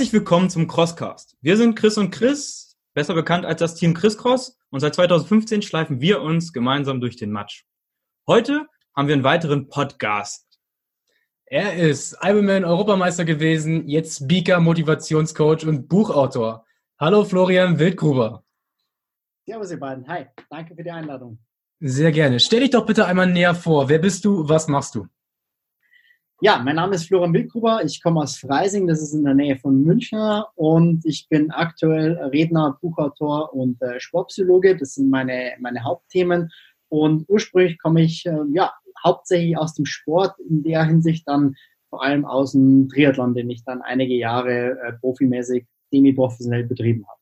Herzlich willkommen zum Crosscast. Wir sind Chris und Chris, besser bekannt als das Team Chris Cross und seit 2015 schleifen wir uns gemeinsam durch den Matsch. Heute haben wir einen weiteren Podcast. Er ist Ironman Europameister gewesen, jetzt Speaker, Motivationscoach und Buchautor. Hallo Florian Wildgruber. Servus ihr beiden. Hi, danke für die Einladung. Sehr gerne. Stell dich doch bitte einmal näher vor. Wer bist du? Was machst du? Ja, mein Name ist Florian Wildgruber. Ich komme aus Freising, das ist in der Nähe von München und ich bin aktuell Redner, Buchautor und äh, Sportpsychologe. Das sind meine, meine Hauptthemen. Und ursprünglich komme ich äh, ja hauptsächlich aus dem Sport, in der Hinsicht dann vor allem aus dem Triathlon, den ich dann einige Jahre äh, profimäßig, semi-professionell betrieben habe.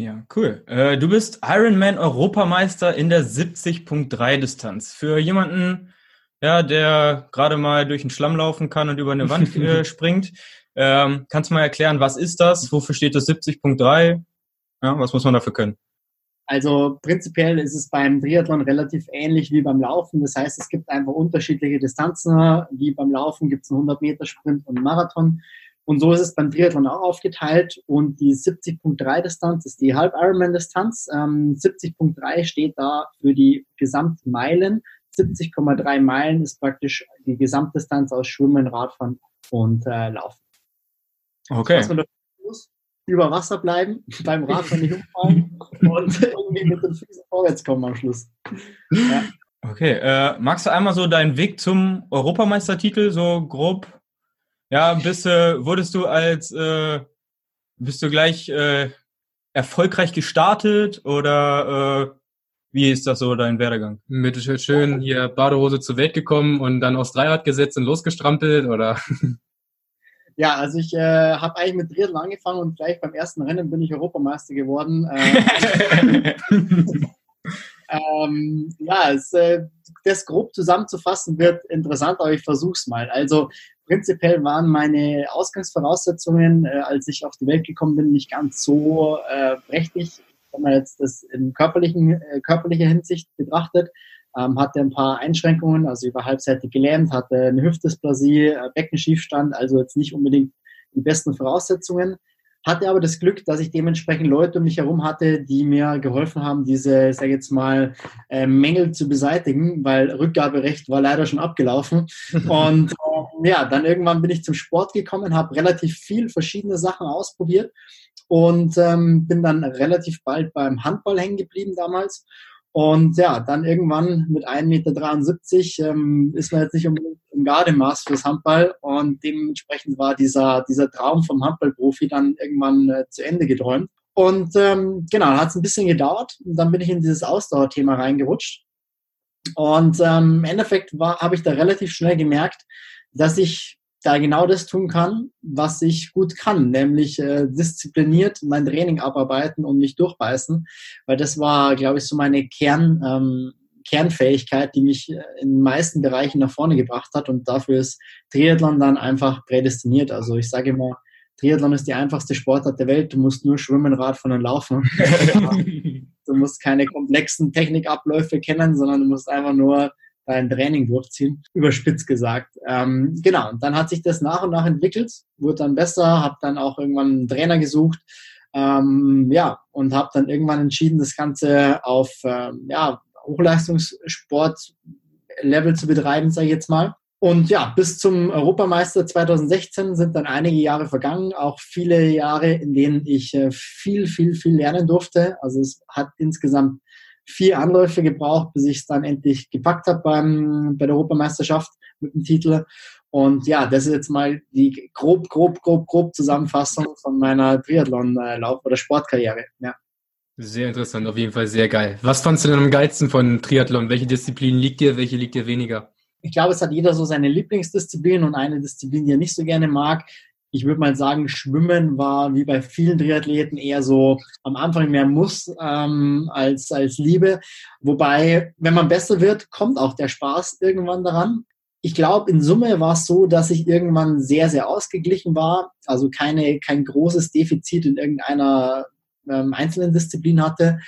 Ja, cool. Äh, du bist Ironman Europameister in der 70.3 Distanz. Für jemanden, ja, der gerade mal durch den Schlamm laufen kann und über eine Wand äh, springt. Ähm, kannst du mal erklären, was ist das? Wofür steht das 70.3? Ja, was muss man dafür können? Also prinzipiell ist es beim Triathlon relativ ähnlich wie beim Laufen. Das heißt, es gibt einfach unterschiedliche Distanzen. Wie bebeim Laufen gibt es einen 100 Meter Sprint und einen Marathon. Und so ist es beim Triathlon auch aufgeteilt. Und die 70.3 Distanz ist die Halb-Ironman-Distanz. Ähm, 70.3 steht da für die Gesamtmeilen. 70,3 Meilen ist praktisch die Gesamtdistanz aus Schwimmen, Radfahren und äh, Laufen. Okay. Man muss, über Wasser bleiben, beim Radfahren nicht umfallen und irgendwie mit den Füßen vorwärts kommen am Schluss. Ja. Okay, äh, magst du einmal so deinen Weg zum Europameistertitel so grob? Ja, bist du, wurdest du als, äh, bist du gleich äh, erfolgreich gestartet oder äh, wie ist das so dein Werdegang? Mit schön hier Badehose zur Welt gekommen und dann aufs Dreirad gesetzt und losgestrampelt oder? Ja, also ich äh, habe eigentlich mit Triathlon angefangen und gleich beim ersten Rennen bin ich Europameister geworden. Äh, ähm, ja, es, äh, das grob zusammenzufassen wird interessant, aber ich versuche es mal. Also prinzipiell waren meine Ausgangsvoraussetzungen, äh, als ich auf die Welt gekommen bin, nicht ganz so äh, prächtig wenn man jetzt das in körperlichen, äh, körperlicher Hinsicht betrachtet, ähm, hatte ein paar Einschränkungen, also war halbseitig gelähmt, hatte eine Hüftdysplasie, äh, Beckenschiefstand, also jetzt nicht unbedingt die besten Voraussetzungen. Hatte aber das Glück, dass ich dementsprechend Leute um mich herum hatte, die mir geholfen haben, diese, sag jetzt mal, äh, Mängel zu beseitigen, weil Rückgaberecht war leider schon abgelaufen. Und äh, ja, dann irgendwann bin ich zum Sport gekommen, habe relativ viel verschiedene Sachen ausprobiert und ähm, bin dann relativ bald beim Handball hängen geblieben damals. Und ja, dann irgendwann mit 1,73 Meter ähm, ist man jetzt nicht unbedingt im Gardemaß fürs Handball und dementsprechend war dieser, dieser Traum vom Handballprofi dann irgendwann äh, zu Ende geträumt. Und ähm, genau, hat es ein bisschen gedauert und dann bin ich in dieses Ausdauerthema reingerutscht. Und ähm, im Endeffekt habe ich da relativ schnell gemerkt, dass ich da genau das tun kann, was ich gut kann, nämlich äh, diszipliniert mein Training abarbeiten und mich durchbeißen, weil das war, glaube ich, so meine Kern, ähm, Kernfähigkeit, die mich äh, in den meisten Bereichen nach vorne gebracht hat und dafür ist Triathlon dann einfach prädestiniert. Also ich sage immer, Triathlon ist die einfachste Sportart der Welt. Du musst nur schwimmen, Radfahren und laufen. du musst keine komplexen Technikabläufe kennen, sondern du musst einfach nur dein Training durchziehen, überspitzt gesagt. Ähm, genau, und dann hat sich das nach und nach entwickelt, wurde dann besser, habe dann auch irgendwann einen Trainer gesucht, ähm, ja, und habe dann irgendwann entschieden, das Ganze auf ähm, ja, Hochleistungssport-Level zu betreiben, sage ich jetzt mal. Und ja, bis zum Europameister 2016 sind dann einige Jahre vergangen, auch viele Jahre, in denen ich äh, viel, viel, viel lernen durfte. Also es hat insgesamt vier Anläufe gebraucht, bis ich es dann endlich gepackt habe beim, bei der Europameisterschaft mit dem Titel. Und ja, das ist jetzt mal die grob, grob, grob, grob Zusammenfassung von meiner Triathlon-Lauf- oder Sportkarriere. Ja. Sehr interessant, auf jeden Fall sehr geil. Was fandst du denn am geilsten von Triathlon? Welche Disziplin liegt dir, welche liegt dir weniger? Ich glaube, es hat jeder so seine Lieblingsdisziplin und eine Disziplin, die er nicht so gerne mag ich würde mal sagen, Schwimmen war wie bei vielen Triathleten eher so am Anfang mehr Muss ähm, als, als Liebe. Wobei, wenn man besser wird, kommt auch der Spaß irgendwann daran. Ich glaube, in Summe war es so, dass ich irgendwann sehr, sehr ausgeglichen war, also keine, kein großes Defizit in irgendeiner ähm, einzelnen Disziplin hatte.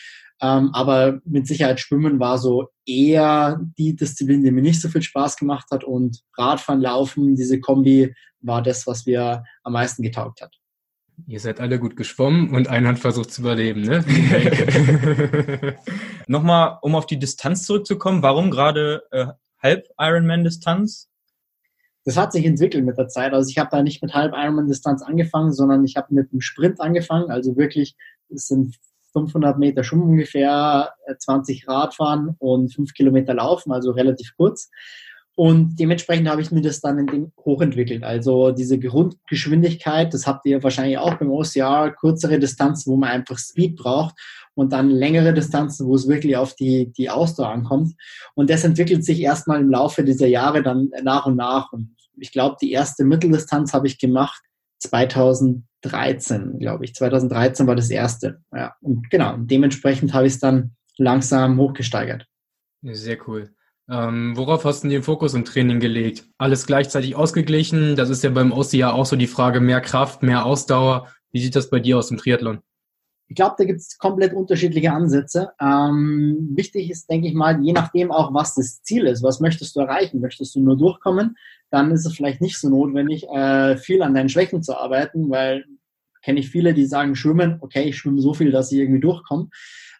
Ähm, aber mit Sicherheit Schwimmen war so eher die Disziplin, die mir nicht so viel Spaß gemacht hat. Und Radfahren, Laufen, diese Kombi war das, was mir am meisten getaugt hat. Ihr seid alle gut geschwommen und einer hat versucht zu überleben, ne? Nochmal, um auf die Distanz zurückzukommen, warum gerade äh, halb Ironman-Distanz? Das hat sich entwickelt mit der Zeit. Also ich habe da nicht mit halb Ironman-Distanz angefangen, sondern ich habe mit einem Sprint angefangen. Also wirklich, es sind 500 Meter Schwimmen ungefähr, 20 äh, Radfahren und 5 Kilometer Laufen, also relativ kurz. Und dementsprechend habe ich mir das dann in dem hochentwickelt. Also diese Grundgeschwindigkeit, das habt ihr wahrscheinlich auch beim OCR, kürzere Distanzen, wo man einfach Speed braucht und dann längere Distanzen, wo es wirklich auf die, die Ausdauer ankommt. Und das entwickelt sich erstmal im Laufe dieser Jahre dann nach und nach. Und ich glaube, die erste Mitteldistanz habe ich gemacht 2013, glaube ich. 2013 war das erste. Ja, und genau, dementsprechend habe ich es dann langsam hochgesteigert. Sehr cool. Ähm, worauf hast du den Fokus im Training gelegt? Alles gleichzeitig ausgeglichen? Das ist ja beim Ossi ja auch so die Frage, mehr Kraft, mehr Ausdauer. Wie sieht das bei dir aus im Triathlon? Ich glaube, da gibt es komplett unterschiedliche Ansätze. Ähm, wichtig ist, denke ich mal, je nachdem auch, was das Ziel ist. Was möchtest du erreichen? Möchtest du nur durchkommen? Dann ist es vielleicht nicht so notwendig, äh, viel an deinen Schwächen zu arbeiten, weil kenne ich viele, die sagen, schwimmen, okay, ich schwimme so viel, dass ich irgendwie durchkomme.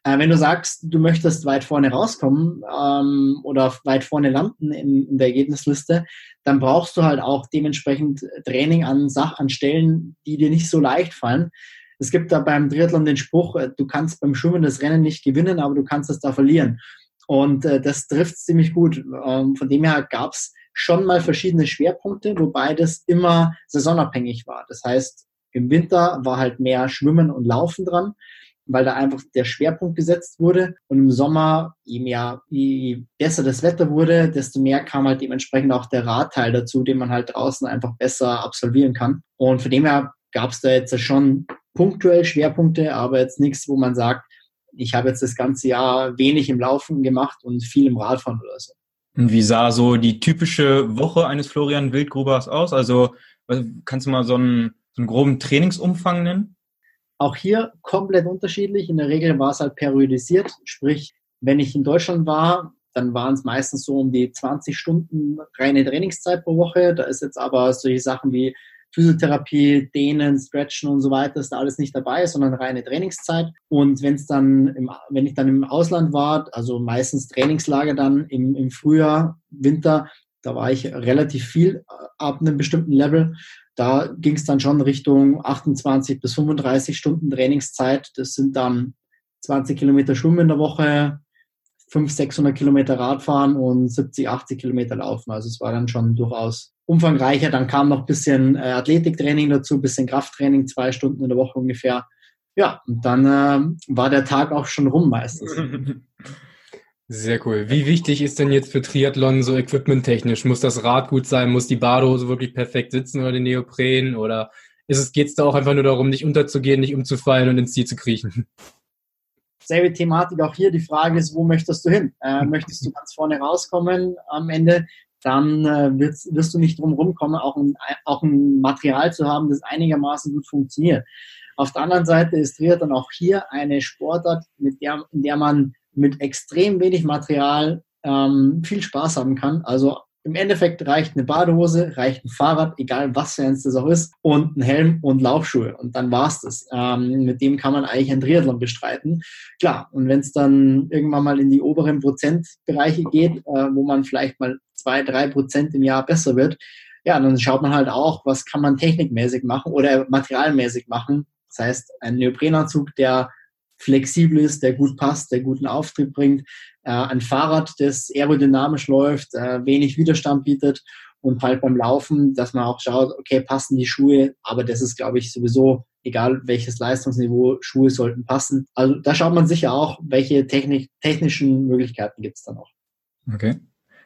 Äh, wenn du sagst, du möchtest weit vorne rauskommen ähm, oder weit vorne landen in, in, der Ergebnisliste, dann brauchst du halt auch dementsprechend Training an Sach an Stellen, die dir nicht so leicht fallen. Es gibt da beim Triathlon den Spruch, äh, du kannst beim Schwimmen das Rennen nicht gewinnen, aber du kannst es da verlieren. Und äh, das trifft ziemlich gut. Ähm, von dem her gab es schon mal verschiedene Schwerpunkte, wobei das immer saisonabhängig war. Das heißt, im Winter war halt mehr Schwimmen und Laufen dran weil da einfach der Schwerpunkt gesetzt wurde. Und im Sommer, je mehr, je besser das Wetter wurde, desto mehr kam halt dementsprechend auch der Radteil dazu, den man halt draußen einfach besser absolvieren kann. Und von dem her gab es da jetzt schon punktuell Schwerpunkte, aber jetzt nichts, wo man sagt, ich habe jetzt das ganze Jahr wenig im Laufen gemacht und viel im Radfahren oder so. Und wie sah so die typische Woche eines Florian Wildgrubers aus? Also kannst du mal so einen, so einen groben Trainingsumfang nennen? Auch hier komplett unterschiedlich. In der Regel war es halt periodisiert, sprich, wenn ich in Deutschland war, dann waren es meistens so um die 20 Stunden reine Trainingszeit pro Woche. Da ist jetzt aber solche Sachen wie Physiotherapie, Dehnen, Stretchen und so weiter ist da alles nicht dabei, sondern reine Trainingszeit. Und wenn es dann, im, wenn ich dann im Ausland war, also meistens Trainingslager dann im, im Frühjahr, Winter, da war ich relativ viel ab einem bestimmten Level da ging es dann schon Richtung 28 bis 35 Stunden Trainingszeit. Das sind dann 20 Kilometer Schwimmen in der Woche, 500, 600 Kilometer Radfahren und 70, 80 Kilometer Laufen. Also es war dann schon durchaus umfangreicher. Dann kam noch ein bisschen äh, Athletiktraining dazu, ein bisschen Krafttraining, zwei Stunden in der Woche ungefähr. Ja, und dann äh, war der Tag auch schon rum meistens. Sehr cool. Wie wichtig ist denn jetzt für Triathlon so equipmenttechnisch? Muss das Rad gut sein? Muss die Badehose wirklich perfekt sitzen oder den Neopren? Oder geht es da auch einfach nur darum, nicht unterzugehen, nicht umzufallen und ins Ziel zu kriechen? Selbe Thematik auch hier. Die Frage ist, wo möchtest du hin? Äh, möchtest du ganz vorne rauskommen am Ende? Dann äh, wirst, wirst, du nicht drum rumkommen, auch ein, auch ein Material zu haben, das einigermaßen gut funktioniert. Auf der anderen Seite ist Triathlon auch hier eine Sportart, mit der, in der man mit extrem wenig Material ähm, viel Spaß haben kann. Also im Endeffekt reicht eine Badehose, reicht ein Fahrrad, egal was für eins das auch ist, und ein Helm und Laufschuhe. Und dann war's das. Ähm, mit dem kann man eigentlich ein Triathlon bestreiten. Klar, und wenn es dann irgendwann mal in die oberen Prozentbereiche geht, äh, wo man vielleicht mal zwei, drei Prozent im Jahr besser wird, ja, dann schaut man halt auch, was kann man technikmäßig machen oder materialmäßig machen. Das heißt, ein Neoprenanzug, der flexibel ist, der gut passt, der guten Auftrieb bringt. Äh, ein Fahrrad, das aerodynamisch läuft, äh, wenig Widerstand bietet und halt beim Laufen, dass man auch schaut, okay, passen die Schuhe, aber das ist, glaube ich, sowieso egal welches Leistungsniveau, Schuhe sollten passen. Also da schaut man sicher auch, welche Technik, technischen Möglichkeiten gibt es dann auch. Okay.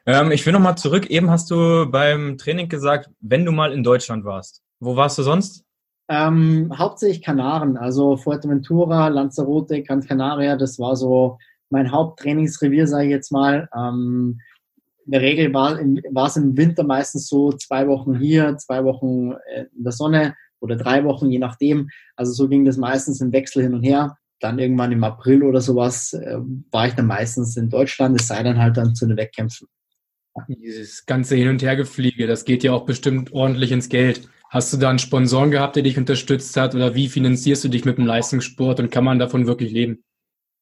Ähm, ich will nochmal zurück. Eben hast du beim Training gesagt, wenn du mal in Deutschland warst. Wo warst du sonst? Ähm, hauptsächlich Kanaren, also Fuerteventura, Lanzarote, Gran Canaria, das war so mein Haupttrainingsrevier, sage ich jetzt mal. Ähm, in der Regel war, es im Winter meistens so zwei Wochen hier, zwei Wochen äh, in der Sonne oder drei Wochen, je nachdem. Also so ging das meistens im Wechsel hin und her. dann irgendwann im April oder sowas äh, war ich dann meistens in Deutschland, es sei dann halt dann zu den Wettkämpfen. Dieses ganze Hin- und Hergefliege, das geht ja auch bestimmt ordentlich ins Geld. Hast du da einen Sponsoren gehabt, der dich unterstützt hat oder wie finanzierst du dich mit dem Leistungssport und kann man davon wirklich leben?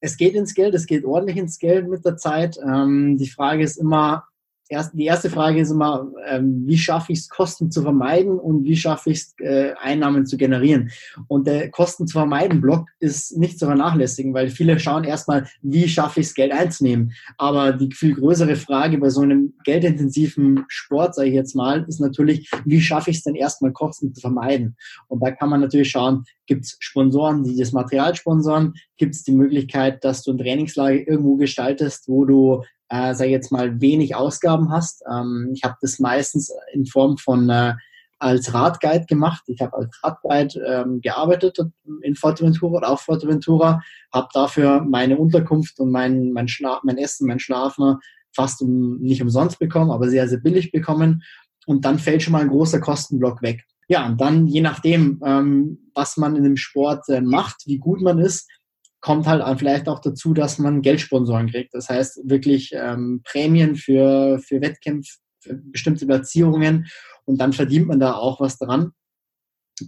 Es geht ins Geld, es geht ordentlich ins Geld mit der Zeit. Ähm, die Frage ist immer, erst, die erste Frage ist immer, ähm, wie schaffe ich es, Kosten zu vermeiden und wie schaffe ich es, äh, Einnahmen zu generieren. Und der Kosten zu vermeiden Block ist nicht zu vernachlässigen, weil viele schauen erstmal, wie schaffe ich es, Geld einzunehmen. Aber die viel größere Frage bei so einem geldintensiven Sport, sage ich jetzt mal, ist natürlich, wie schaffe ich es denn erstmal, Kosten zu vermeiden. Und da kann man natürlich schauen, gibt es Sponsoren, die das Material sponsoren, gibt es die Möglichkeit, dass du ein Trainingslager irgendwo gestaltest, wo du äh, sag ich jetzt mal, wenig Ausgaben hast. Ähm, ich habe das meistens in Form von äh, als Radguide gemacht. Ich habe als Radguide ähm, gearbeitet in Forteventura oder auf Forteventura, habe dafür meine Unterkunft und mein, mein, Schla mein Essen, mein Schlafen fast um, nicht umsonst bekommen, aber sehr, sehr billig bekommen. Und dann fällt schon mal ein großer Kostenblock weg. Ja, und dann je nachdem, ähm, was man in dem Sport äh, macht, wie gut man ist, kommt halt vielleicht auch dazu, dass man Geldsponsoren kriegt. Das heißt wirklich ähm, Prämien für, für Wettkämpfe, für bestimmte Platzierungen und dann verdient man da auch was dran.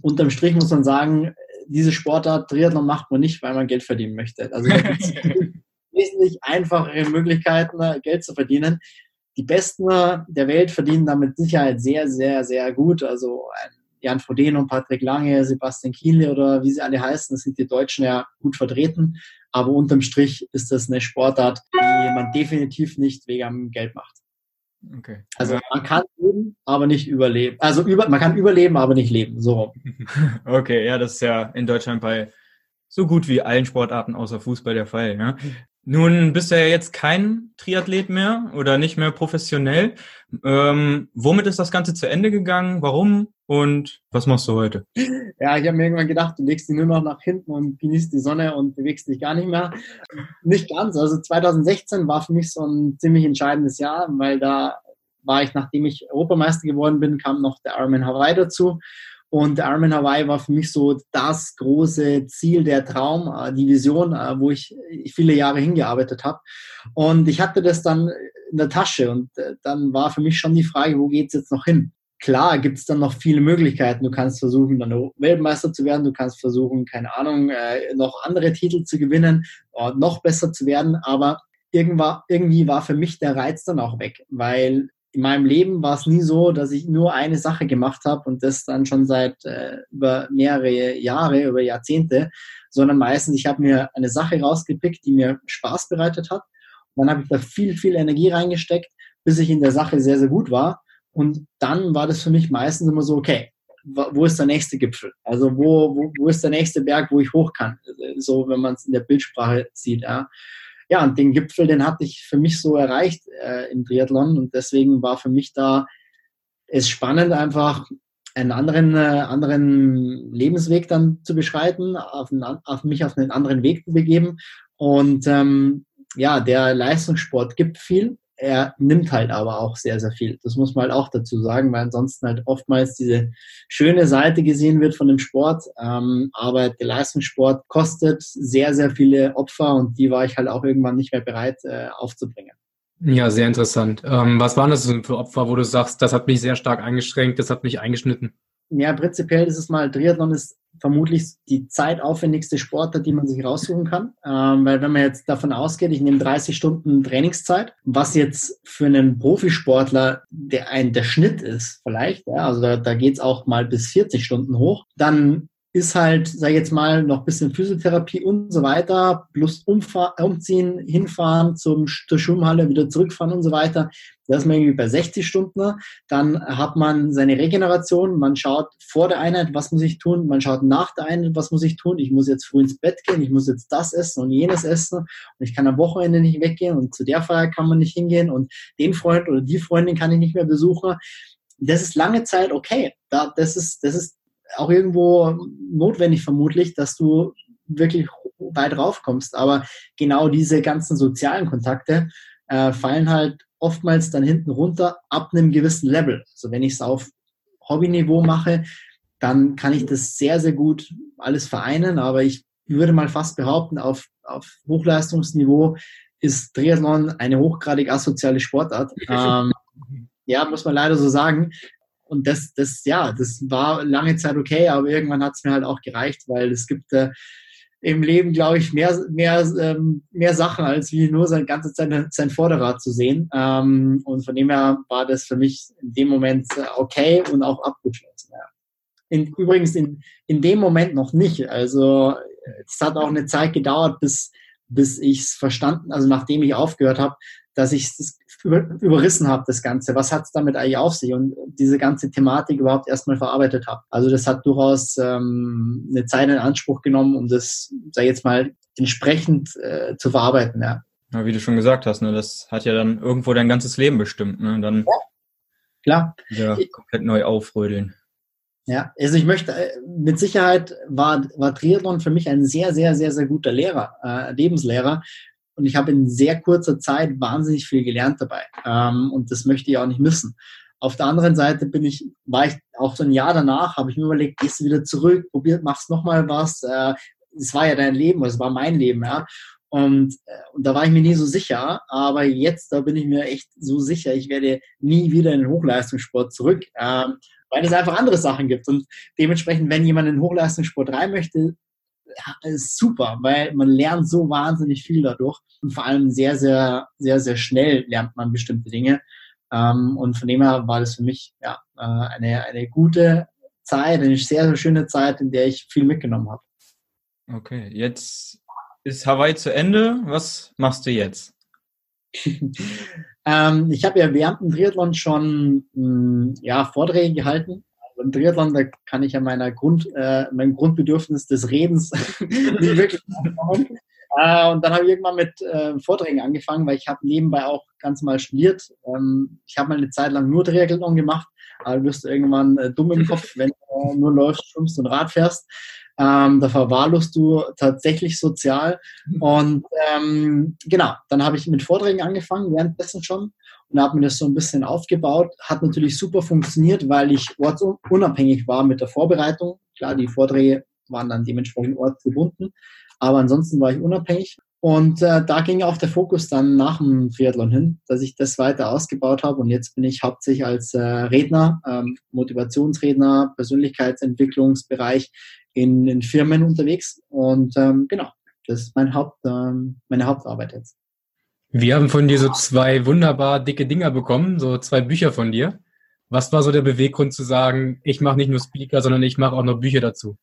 Unterm Strich muss man sagen, diese Sportart Triathlon macht man nicht, weil man Geld verdienen möchte. Also wesentlich einfachere Möglichkeiten, Geld zu verdienen. Die Besten der Welt verdienen damit Sicherheit sehr, sehr, sehr gut. Also ein Jan Frodeno, Patrick Lange, Sebastian Kienle oder wie sie alle heißen, das sind die Deutschen ja gut vertreten. Aber unterm Strich ist das eine Sportart, die man definitiv nicht wegen Geld macht. Okay. Also man kann leben, aber nicht überleben. Also über, man kann überleben, aber nicht leben. So. Okay, ja, das ist ja in Deutschland bei so gut wie allen Sportarten außer Fußball der Fall. Ja? Nun bist du ja jetzt kein Triathlet mehr oder nicht mehr professionell. Ähm, womit ist das Ganze zu Ende gegangen? Warum? Und was machst du heute? Ja, ich habe mir irgendwann gedacht, du legst dich nur noch nach hinten und genießt die Sonne und bewegst dich gar nicht mehr. Nicht ganz. Also 2016 war für mich so ein ziemlich entscheidendes Jahr, weil da war ich, nachdem ich Europameister geworden bin, kam noch der Ironman Hawaii dazu. Und Ironman Hawaii war für mich so das große Ziel, der Traum, äh, die Vision, äh, wo ich viele Jahre hingearbeitet habe. Und ich hatte das dann in der Tasche und äh, dann war für mich schon die Frage, wo geht's jetzt noch hin? Klar gibt es dann noch viele Möglichkeiten. Du kannst versuchen, dann Weltmeister zu werden. Du kannst versuchen, keine Ahnung, noch andere Titel zu gewinnen, noch besser zu werden. Aber irgendwie war für mich der Reiz dann auch weg, weil in meinem Leben war es nie so, dass ich nur eine Sache gemacht habe und das dann schon seit äh, über mehrere Jahre, über Jahrzehnte, sondern meistens, ich habe mir eine Sache rausgepickt, die mir Spaß bereitet hat. Und dann habe ich da viel, viel Energie reingesteckt, bis ich in der Sache sehr, sehr gut war. Und dann war das für mich meistens immer so, okay, wo ist der nächste Gipfel? Also wo, wo, wo ist der nächste Berg, wo ich hoch kann? So, wenn man es in der Bildsprache sieht. Ja ja, und den Gipfel, den hatte ich für mich so erreicht äh, im Triathlon und deswegen war für mich da es spannend, einfach einen anderen, äh, anderen Lebensweg dann zu beschreiten, auf, einen, auf mich auf einen anderen Weg zu begeben. Und ähm, ja, der Leistungssport gibt viel er nimmt halt aber auch sehr, sehr viel. Das muss man halt auch dazu sagen, weil ansonsten halt oftmals diese schöne Seite gesehen wird von dem Sport. Ähm, aber der Leistungssport kostet sehr, sehr viele Opfer und die war ich halt auch irgendwann nicht mehr bereit äh, aufzubringen. Ja, sehr interessant. Ähm, was waren das für Opfer, wo du sagst, das hat mich sehr stark eingeschränkt, das hat mich eingeschnitten? Ja, prinzipiell ist es mal, Triathlon ist vermutlich die zeitaufwendigste Sportart, die man sich raussuchen kann. Ähm, weil wenn man jetzt davon ausgeht, ich nehme 30 Stunden Trainingszeit, was jetzt für einen Profisportler der ein der Schnitt ist, vielleicht, ja, also da, da geht es auch mal bis 40 Stunden hoch, dann ist halt, sag ich jetzt mal, noch ein bisschen Physiotherapie und so weiter, plus umziehen, hinfahren zum, zur Schwimmhalle, wieder zurückfahren und so weiter. Da ist man irgendwie bei 60 Stunden. Dann hat man seine Regeneration. Man schaut vor der Einheit, was muss ich tun. Man schaut nach der Einheit, was muss ich tun. Ich muss jetzt früh ins Bett gehen. Ich muss jetzt das essen und jenes essen. Und ich kann am Wochenende nicht weggehen. Und zu der Feier kann man nicht hingehen. Und den Freund oder die Freundin kann ich nicht mehr besuchen. Das ist lange Zeit okay. Da, das ist, das ist auch irgendwo notwendig vermutlich, dass du wirklich weit raufkommst. Aber genau diese ganzen sozialen Kontakte äh, fallen halt oftmals dann hinten runter ab einem gewissen Level. Also wenn ich es auf Hobbyniveau mache, dann kann ich das sehr, sehr gut alles vereinen, aber ich würde mal fast behaupten, auf, auf Hochleistungsniveau ist Triathlon eine hochgradig asoziale Sportart. ähm, ja, muss man leider so sagen. Und das, das, ja, das war lange Zeit okay, aber irgendwann hat es mir halt auch gereicht, weil es gibt äh, im Leben, glaube ich, mehr, mehr, ähm, mehr Sachen, als wie nur seine ganze Zeit sein Vorderrad zu sehen. Ähm, und von dem her war das für mich in dem Moment äh, okay und auch abgeschlossen. Ja. In, übrigens in, in dem Moment noch nicht. Also es hat auch eine Zeit gedauert, bis, bis ich es verstanden, also nachdem ich aufgehört habe, dass ich es über, überrissen habe, das Ganze. Was hat es damit eigentlich auf sich? Und diese ganze Thematik überhaupt erstmal verarbeitet habe. Also das hat durchaus ähm, eine Zeit in Anspruch genommen, um das, sag ich jetzt mal, entsprechend äh, zu verarbeiten, ja. ja. Wie du schon gesagt hast, ne, das hat ja dann irgendwo dein ganzes Leben bestimmt. Ne? Dann ja, klar. wieder komplett neu aufrödeln. Ja, also ich möchte, äh, mit Sicherheit war, war Triathlon für mich ein sehr, sehr, sehr, sehr guter Lehrer, äh, Lebenslehrer. Und ich habe in sehr kurzer Zeit wahnsinnig viel gelernt dabei. Ähm, und das möchte ich auch nicht missen. Auf der anderen Seite bin ich, war ich auch so ein Jahr danach, habe ich mir überlegt, gehst du wieder zurück, probiert, machst nochmal was. Äh, es war ja dein Leben, es war mein Leben, ja. Und, äh, und da war ich mir nie so sicher, aber jetzt, da bin ich mir echt so sicher, ich werde nie wieder in den Hochleistungssport zurück. Ähm, weil es einfach andere Sachen gibt. Und dementsprechend, wenn jemand in den Hochleistungssport rein möchte, ist super, weil man lernt so wahnsinnig viel dadurch und vor allem sehr, sehr, sehr, sehr schnell lernt man bestimmte Dinge. Ähm, und von dem her war das für mich ja, äh, eine, eine gute Zeit, eine sehr, sehr schöne Zeit, in der ich viel mitgenommen habe. Okay, jetzt ist Hawaii zu Ende. Was machst du jetzt? Ähm, ich habe ja während dem Triathlon schon mh, hm, ja, Vorträge gehalten. Im Triathlon, da kann ich ja meiner Grund, äh, mein Grundbedürfnis des Redens nicht wirklich aufbauen. Äh, und dann habe ich irgendwann mit äh, Vorträgen angefangen, weil ich habe nebenbei auch ganz mal studiert. Ähm, ich habe mal eine Zeit lang nur Triathlon gemacht, aber du wirst irgendwann äh, dumm im Kopf, wenn du nur läufst, schwimmst und Rad fährst. Ähm, da verwahrlost du tatsächlich sozial. Und ähm, genau, dann habe ich mit Vorträgen angefangen, währenddessen schon und habe mir das so ein bisschen aufgebaut. Hat natürlich super funktioniert, weil ich ortsunabhängig war mit der Vorbereitung. Klar, die Vorträge waren dann dementsprechend ortsgebunden, aber ansonsten war ich unabhängig. Und äh, da ging auch der Fokus dann nach dem Triathlon hin, dass ich das weiter ausgebaut habe. Und jetzt bin ich hauptsächlich als äh, Redner, ähm, Motivationsredner, Persönlichkeitsentwicklungsbereich in, in Firmen unterwegs. Und ähm, genau, das ist mein Haupt, ähm, meine Hauptarbeit jetzt. Wir haben von dir so zwei wunderbar dicke Dinger bekommen, so zwei Bücher von dir. Was war so der Beweggrund zu sagen, ich mache nicht nur Speaker, sondern ich mache auch noch Bücher dazu?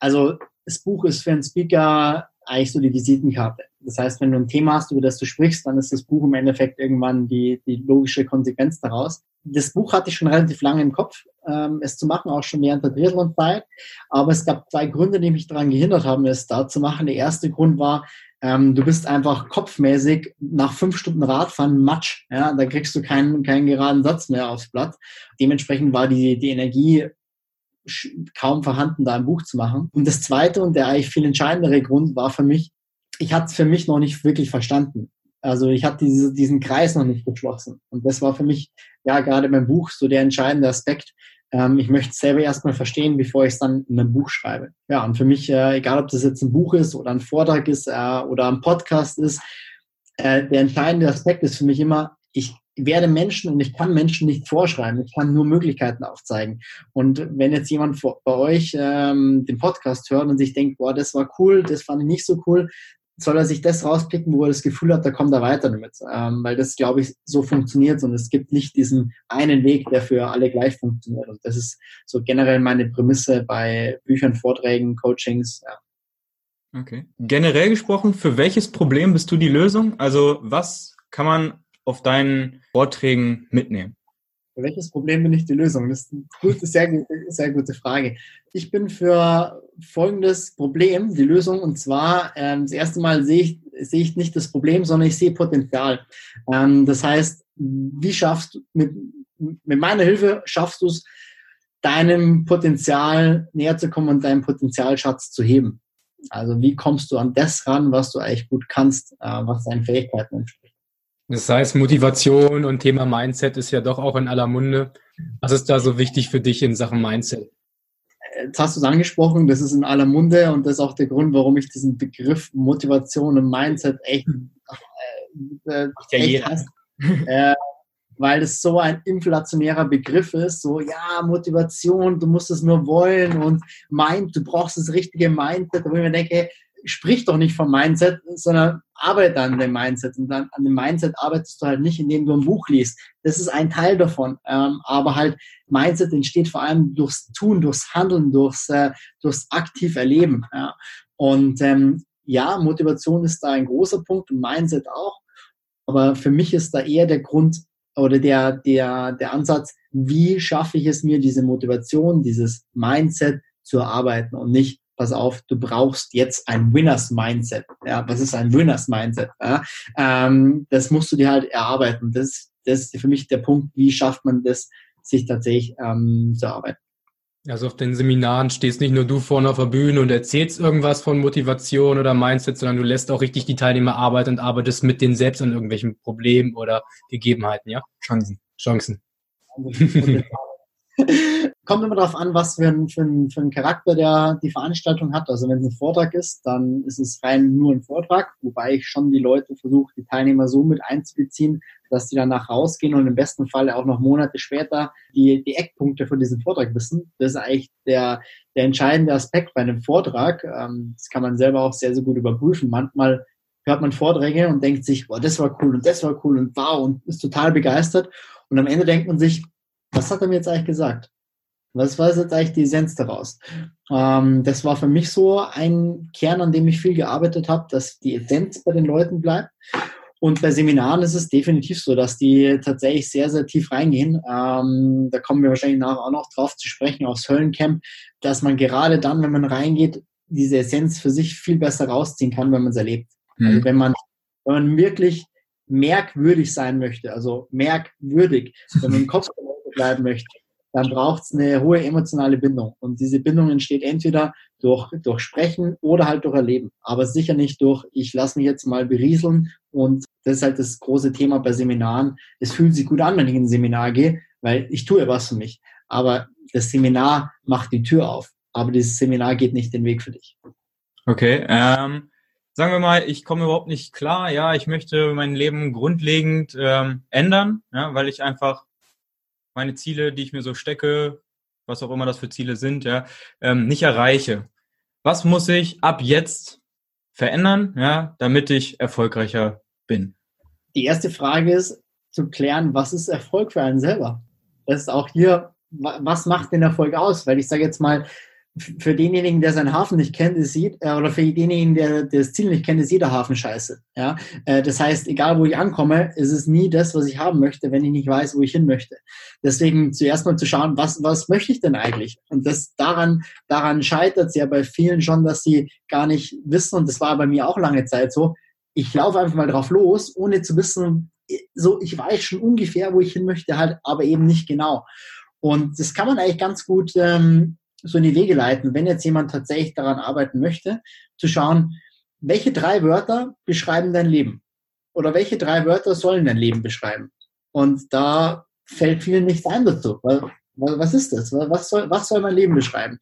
Also das Buch ist für einen Speaker eigentlich so die Visitenkarte. Das heißt, wenn du ein Thema hast, über das du sprichst, dann ist das Buch im Endeffekt irgendwann die, die logische Konsequenz daraus. Das Buch hatte ich schon relativ lange im Kopf, ähm, es zu machen, auch schon während der Triathlon-Zeit. Aber es gab zwei Gründe, die mich daran gehindert haben, es da zu machen. Der erste Grund war, ähm, du bist einfach kopfmäßig nach fünf Stunden Radfahren Matsch. Ja, da kriegst du keinen, keinen geraden Satz mehr aufs Blatt. Dementsprechend war die, die Energie kaum vorhanden, da ein Buch zu machen. Und das zweite und der eigentlich viel entscheidendere Grund war für mich, ich hatte es für mich noch nicht wirklich verstanden. Also ich hatte diese, diesen Kreis noch nicht geschlossen. Und das war für mich, ja, gerade beim Buch so der entscheidende Aspekt. Ähm, ich möchte es selber erstmal verstehen, bevor ich es dann in einem Buch schreibe. Ja, und für mich, äh, egal ob das jetzt ein Buch ist oder ein Vortrag ist äh, oder ein Podcast ist, äh, der entscheidende Aspekt ist für mich immer, ich werde Menschen und ich kann Menschen nicht vorschreiben. Ich kann nur Möglichkeiten aufzeigen. Und wenn jetzt jemand bei euch ähm, den Podcast hört und sich denkt, boah, das war cool, das fand ich nicht so cool, soll er sich das rauspicken, wo er das Gefühl hat, da kommt er weiter damit. Ähm, weil das, glaube ich, so funktioniert und es gibt nicht diesen einen Weg, der für alle gleich funktioniert. Und das ist so generell meine Prämisse bei Büchern, Vorträgen, Coachings. Ja. Okay. Generell gesprochen, für welches Problem bist du die Lösung? Also was kann man auf deinen Vorträgen mitnehmen? Für welches Problem bin ich die Lösung? Das ist eine gute, sehr, sehr gute Frage. Ich bin für folgendes Problem die Lösung und zwar ähm, das erste Mal sehe ich, sehe ich nicht das Problem, sondern ich sehe Potenzial. Ähm, das heißt, wie schaffst du mit, mit meiner Hilfe schaffst du es, deinem Potenzial näher zu kommen und deinen Potenzialschatz zu heben? Also wie kommst du an das ran, was du eigentlich gut kannst, äh, was deinen Fähigkeiten entspricht? Das heißt, Motivation und Thema Mindset ist ja doch auch in aller Munde. Was ist da so wichtig für dich in Sachen Mindset? jetzt hast du es angesprochen, das ist in aller Munde und das ist auch der Grund, warum ich diesen Begriff Motivation und Mindset echt, äh, äh ja echt hasse. äh, weil es so ein inflationärer Begriff ist, so ja, Motivation, du musst es nur wollen und meint, du brauchst das richtige Mindset, wo ich mir denke, sprich doch nicht vom Mindset, sondern arbeite an dem Mindset. Und dann an dem Mindset arbeitest du halt nicht, indem du ein Buch liest. Das ist ein Teil davon. Ähm, aber halt Mindset entsteht vor allem durchs Tun, durchs Handeln, durchs, äh, durchs aktiv Erleben. Ja. Und ähm, ja, Motivation ist da ein großer Punkt und Mindset auch. Aber für mich ist da eher der Grund oder der, der, der Ansatz, wie schaffe ich es mir, diese Motivation, dieses Mindset zu erarbeiten und nicht, pass auf, du brauchst jetzt ein Winners Mindset. Ja, was ist ein Winners Mindset? Ja, ähm, das musst du dir halt erarbeiten. Das, das ist für mich der Punkt, wie schafft man das, sich tatsächlich ähm, zu erarbeiten. Also auf den Seminaren stehst nicht nur du vorne auf der Bühne und erzählst irgendwas von Motivation oder Mindset, sondern du lässt auch richtig die Teilnehmer arbeiten und arbeitest mit denen selbst an irgendwelchen Problemen oder Gegebenheiten, ja? Chancen. Chancen. Kommt immer darauf an, was für ein, für, ein, für ein Charakter der die Veranstaltung hat. Also wenn es ein Vortrag ist, dann ist es rein nur ein Vortrag, wobei ich schon die Leute versuche, die Teilnehmer so mit einzubeziehen, dass die danach rausgehen und im besten Fall auch noch Monate später die, die Eckpunkte von diesem Vortrag wissen. Das ist eigentlich der, der entscheidende Aspekt bei einem Vortrag. Ähm, das kann man selber auch sehr, sehr gut überprüfen. Manchmal hört man Vorträge und denkt sich, boah, das war cool und das war cool und wow und ist total begeistert. Und am Ende denkt man sich, was hat er mir jetzt eigentlich gesagt? Was war jetzt eigentlich die Essenz daraus? Ähm, das war für mich so ein Kern, an dem ich viel gearbeitet habe, dass die Essenz bei den Leuten bleibt. Und bei Seminaren ist es definitiv so, dass die tatsächlich sehr, sehr tief reingehen. Ähm, da kommen wir wahrscheinlich nachher auch noch drauf zu sprechen, aufs Höllencamp, dass man gerade dann, wenn man reingeht, diese Essenz für sich viel besser rausziehen kann, wenn man es erlebt. Mhm. Also wenn man, wenn man wirklich merkwürdig sein möchte, also merkwürdig, wenn man im Kopf bleiben möchte, dann braucht es eine hohe emotionale Bindung. Und diese Bindung entsteht entweder durch, durch Sprechen oder halt durch Erleben. Aber sicher nicht durch, ich lasse mich jetzt mal berieseln. Und das ist halt das große Thema bei Seminaren. Es fühlt sich gut an, wenn ich in ein Seminar gehe, weil ich tue was für mich. Aber das Seminar macht die Tür auf. Aber dieses Seminar geht nicht den Weg für dich. Okay. Ähm, sagen wir mal, ich komme überhaupt nicht klar. Ja, ich möchte mein Leben grundlegend ähm, ändern, ja, weil ich einfach meine Ziele, die ich mir so stecke, was auch immer das für Ziele sind, ja, ähm, nicht erreiche. Was muss ich ab jetzt verändern, ja, damit ich erfolgreicher bin? Die erste Frage ist zu klären, was ist Erfolg für einen selber? Das ist auch hier, was macht den Erfolg aus? Weil ich sage jetzt mal, für denjenigen, der seinen Hafen nicht kennt, ist jed, äh, oder für denjenigen, der, der das Ziel nicht kennt, ist jeder Hafen scheiße. Ja? Äh, das heißt, egal wo ich ankomme, ist es nie das, was ich haben möchte, wenn ich nicht weiß, wo ich hin möchte. Deswegen zuerst mal zu schauen, was, was möchte ich denn eigentlich? Und das daran, daran scheitert es ja bei vielen schon, dass sie gar nicht wissen, und das war bei mir auch lange Zeit so, ich laufe einfach mal drauf los, ohne zu wissen, so ich weiß schon ungefähr, wo ich hin möchte, halt, aber eben nicht genau. Und das kann man eigentlich ganz gut ähm, so in die Wege leiten, wenn jetzt jemand tatsächlich daran arbeiten möchte, zu schauen, welche drei Wörter beschreiben dein Leben? Oder welche drei Wörter sollen dein Leben beschreiben? Und da fällt vielen nichts ein dazu. Was ist das? Was soll, was soll mein Leben beschreiben?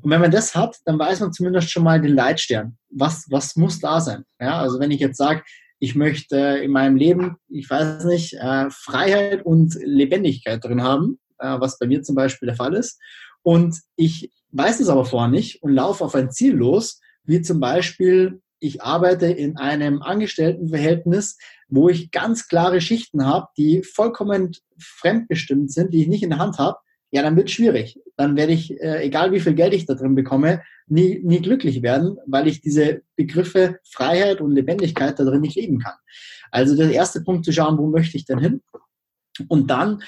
Und wenn man das hat, dann weiß man zumindest schon mal den Leitstern. Was, was muss da sein? Ja, also wenn ich jetzt sage, ich möchte in meinem Leben, ich weiß nicht, äh, Freiheit und Lebendigkeit drin haben, äh, was bei mir zum Beispiel der Fall ist. Und ich weiß es aber vorher nicht und laufe auf ein Ziel los, wie zum Beispiel, ich arbeite in einem Angestelltenverhältnis, wo ich ganz klare Schichten habe, die vollkommen fremdbestimmt sind, die ich nicht in der Hand habe. Ja, dann wird schwierig. Dann werde ich, äh, egal wie viel Geld ich da drin bekomme, nie, nie glücklich werden, weil ich diese Begriffe Freiheit und Lebendigkeit da drin nicht leben kann. Also der erste Punkt zu schauen, wo möchte ich denn hin? Und dann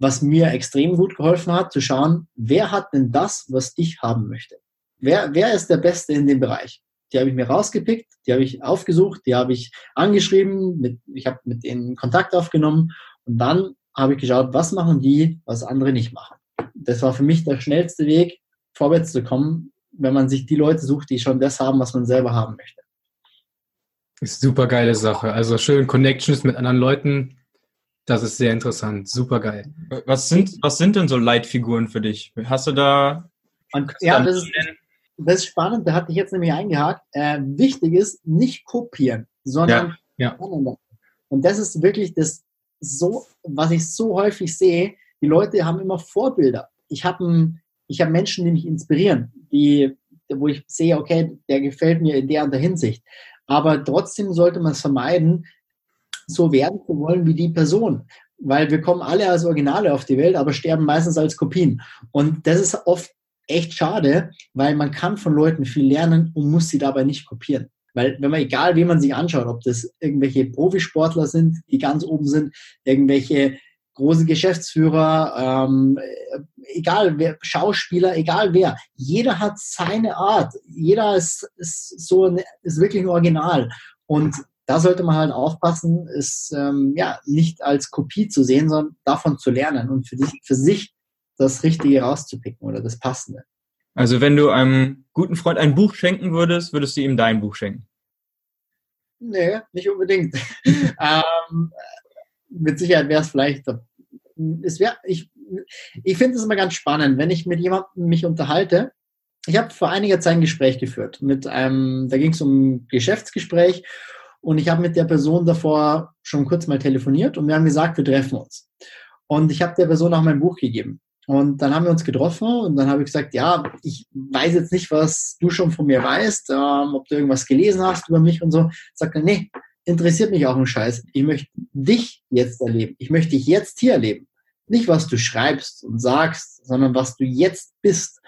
was mir extrem gut geholfen hat, zu schauen, wer hat denn das, was ich haben möchte? Wer, wer ist der Beste in dem Bereich? Die habe ich mir rausgepickt, die habe ich aufgesucht, die habe ich angeschrieben, mit, ich habe mit denen Kontakt aufgenommen und dann habe ich geschaut, was machen die, was andere nicht machen. Das war für mich der schnellste Weg, vorwärts zu kommen, wenn man sich die Leute sucht, die schon das haben, was man selber haben möchte. Ist super geile Sache. Also schön Connections mit anderen Leuten das ist sehr interessant, super geil. Was sind, was sind denn so Leitfiguren für dich? Hast du da Und ja, das ist, das ist spannend, da hatte ich jetzt nämlich eingehakt. Äh, wichtig ist, nicht kopieren, sondern ja, ja. Und das ist wirklich das so, was ich so häufig sehe. Die Leute haben immer Vorbilder. Ich habe ich hab Menschen, die mich inspirieren, die, wo ich sehe, okay, der gefällt mir in der und der Hinsicht. Aber trotzdem sollte man es vermeiden, so werden zu wollen wie die Person. Weil wir kommen alle als Originale auf die Welt, aber sterben meistens als Kopien. Und das ist oft echt schade, weil man kann von Leuten viel lernen und muss sie dabei nicht kopieren. Weil wenn man, egal wie man sich anschaut, ob das irgendwelche Profisportler sind, die ganz oben sind, irgendwelche große Geschäftsführer, ähm, egal wer, Schauspieler, egal wer, jeder hat seine Art. Jeder ist, ist so, ein, ist wirklich ein Original. Und da sollte man halt aufpassen, ist ähm, ja nicht als Kopie zu sehen, sondern davon zu lernen und für, dich, für sich das Richtige rauszupicken oder das Passende. Also wenn du einem guten Freund ein Buch schenken würdest, würdest du ihm dein Buch schenken? Nee, nicht unbedingt. ähm, mit Sicherheit wäre es vielleicht, es wär, ich, ich finde es immer ganz spannend, wenn ich mit jemandem mich unterhalte. Ich habe vor einiger Zeit ein Gespräch geführt mit einem, da ging es um Geschäftsgespräch und ich habe mit der Person davor schon kurz mal telefoniert und wir haben gesagt, wir treffen uns. Und ich habe der Person auch mein Buch gegeben. Und dann haben wir uns getroffen und dann habe ich gesagt, ja, ich weiß jetzt nicht, was du schon von mir weißt, ähm, ob du irgendwas gelesen hast über mich und so. Sagt er, nee, interessiert mich auch ein Scheiß. Ich möchte dich jetzt erleben. Ich möchte dich jetzt hier erleben. Nicht, was du schreibst und sagst, sondern was du jetzt bist.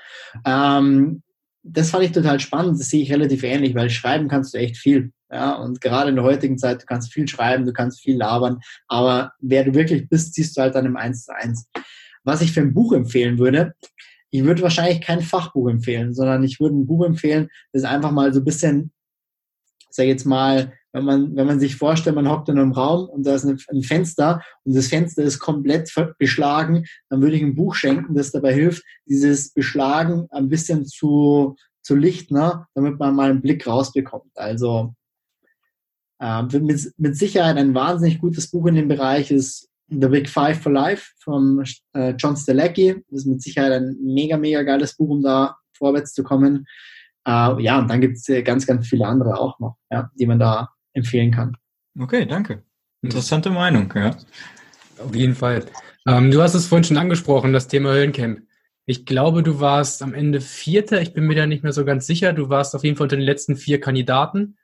Ähm, das fand ich total spannend. Das sehe ich relativ ähnlich, weil schreiben kannst du echt viel. Ja, und gerade in der heutigen Zeit, du kannst viel schreiben, du kannst viel labern, aber wer du wirklich bist, siehst du halt dann im Eins zu eins. Was ich für ein Buch empfehlen würde, ich würde wahrscheinlich kein Fachbuch empfehlen, sondern ich würde ein Buch empfehlen, das einfach mal so ein bisschen, sag jetzt mal, wenn man, wenn man sich vorstellt, man hockt in einem Raum und da ist ein Fenster und das Fenster ist komplett beschlagen, dann würde ich ein Buch schenken, das dabei hilft, dieses Beschlagen ein bisschen zu, zu lichten, ne, damit man mal einen Blick rausbekommt. Also äh, mit, mit Sicherheit ein wahnsinnig gutes Buch in dem Bereich ist The Big Five for Life von äh, John Stelecki. Das ist mit Sicherheit ein mega, mega geiles Buch, um da vorwärts zu kommen. Äh, ja, und dann gibt es äh, ganz, ganz viele andere auch noch, ja, die man da empfehlen kann. Okay, danke. Interessante Meinung, ja. Auf jeden Fall. Ähm, du hast es vorhin schon angesprochen, das Thema Höllencamp. Ich glaube, du warst am Ende Vierter. Ich bin mir da nicht mehr so ganz sicher. Du warst auf jeden Fall unter den letzten vier Kandidaten.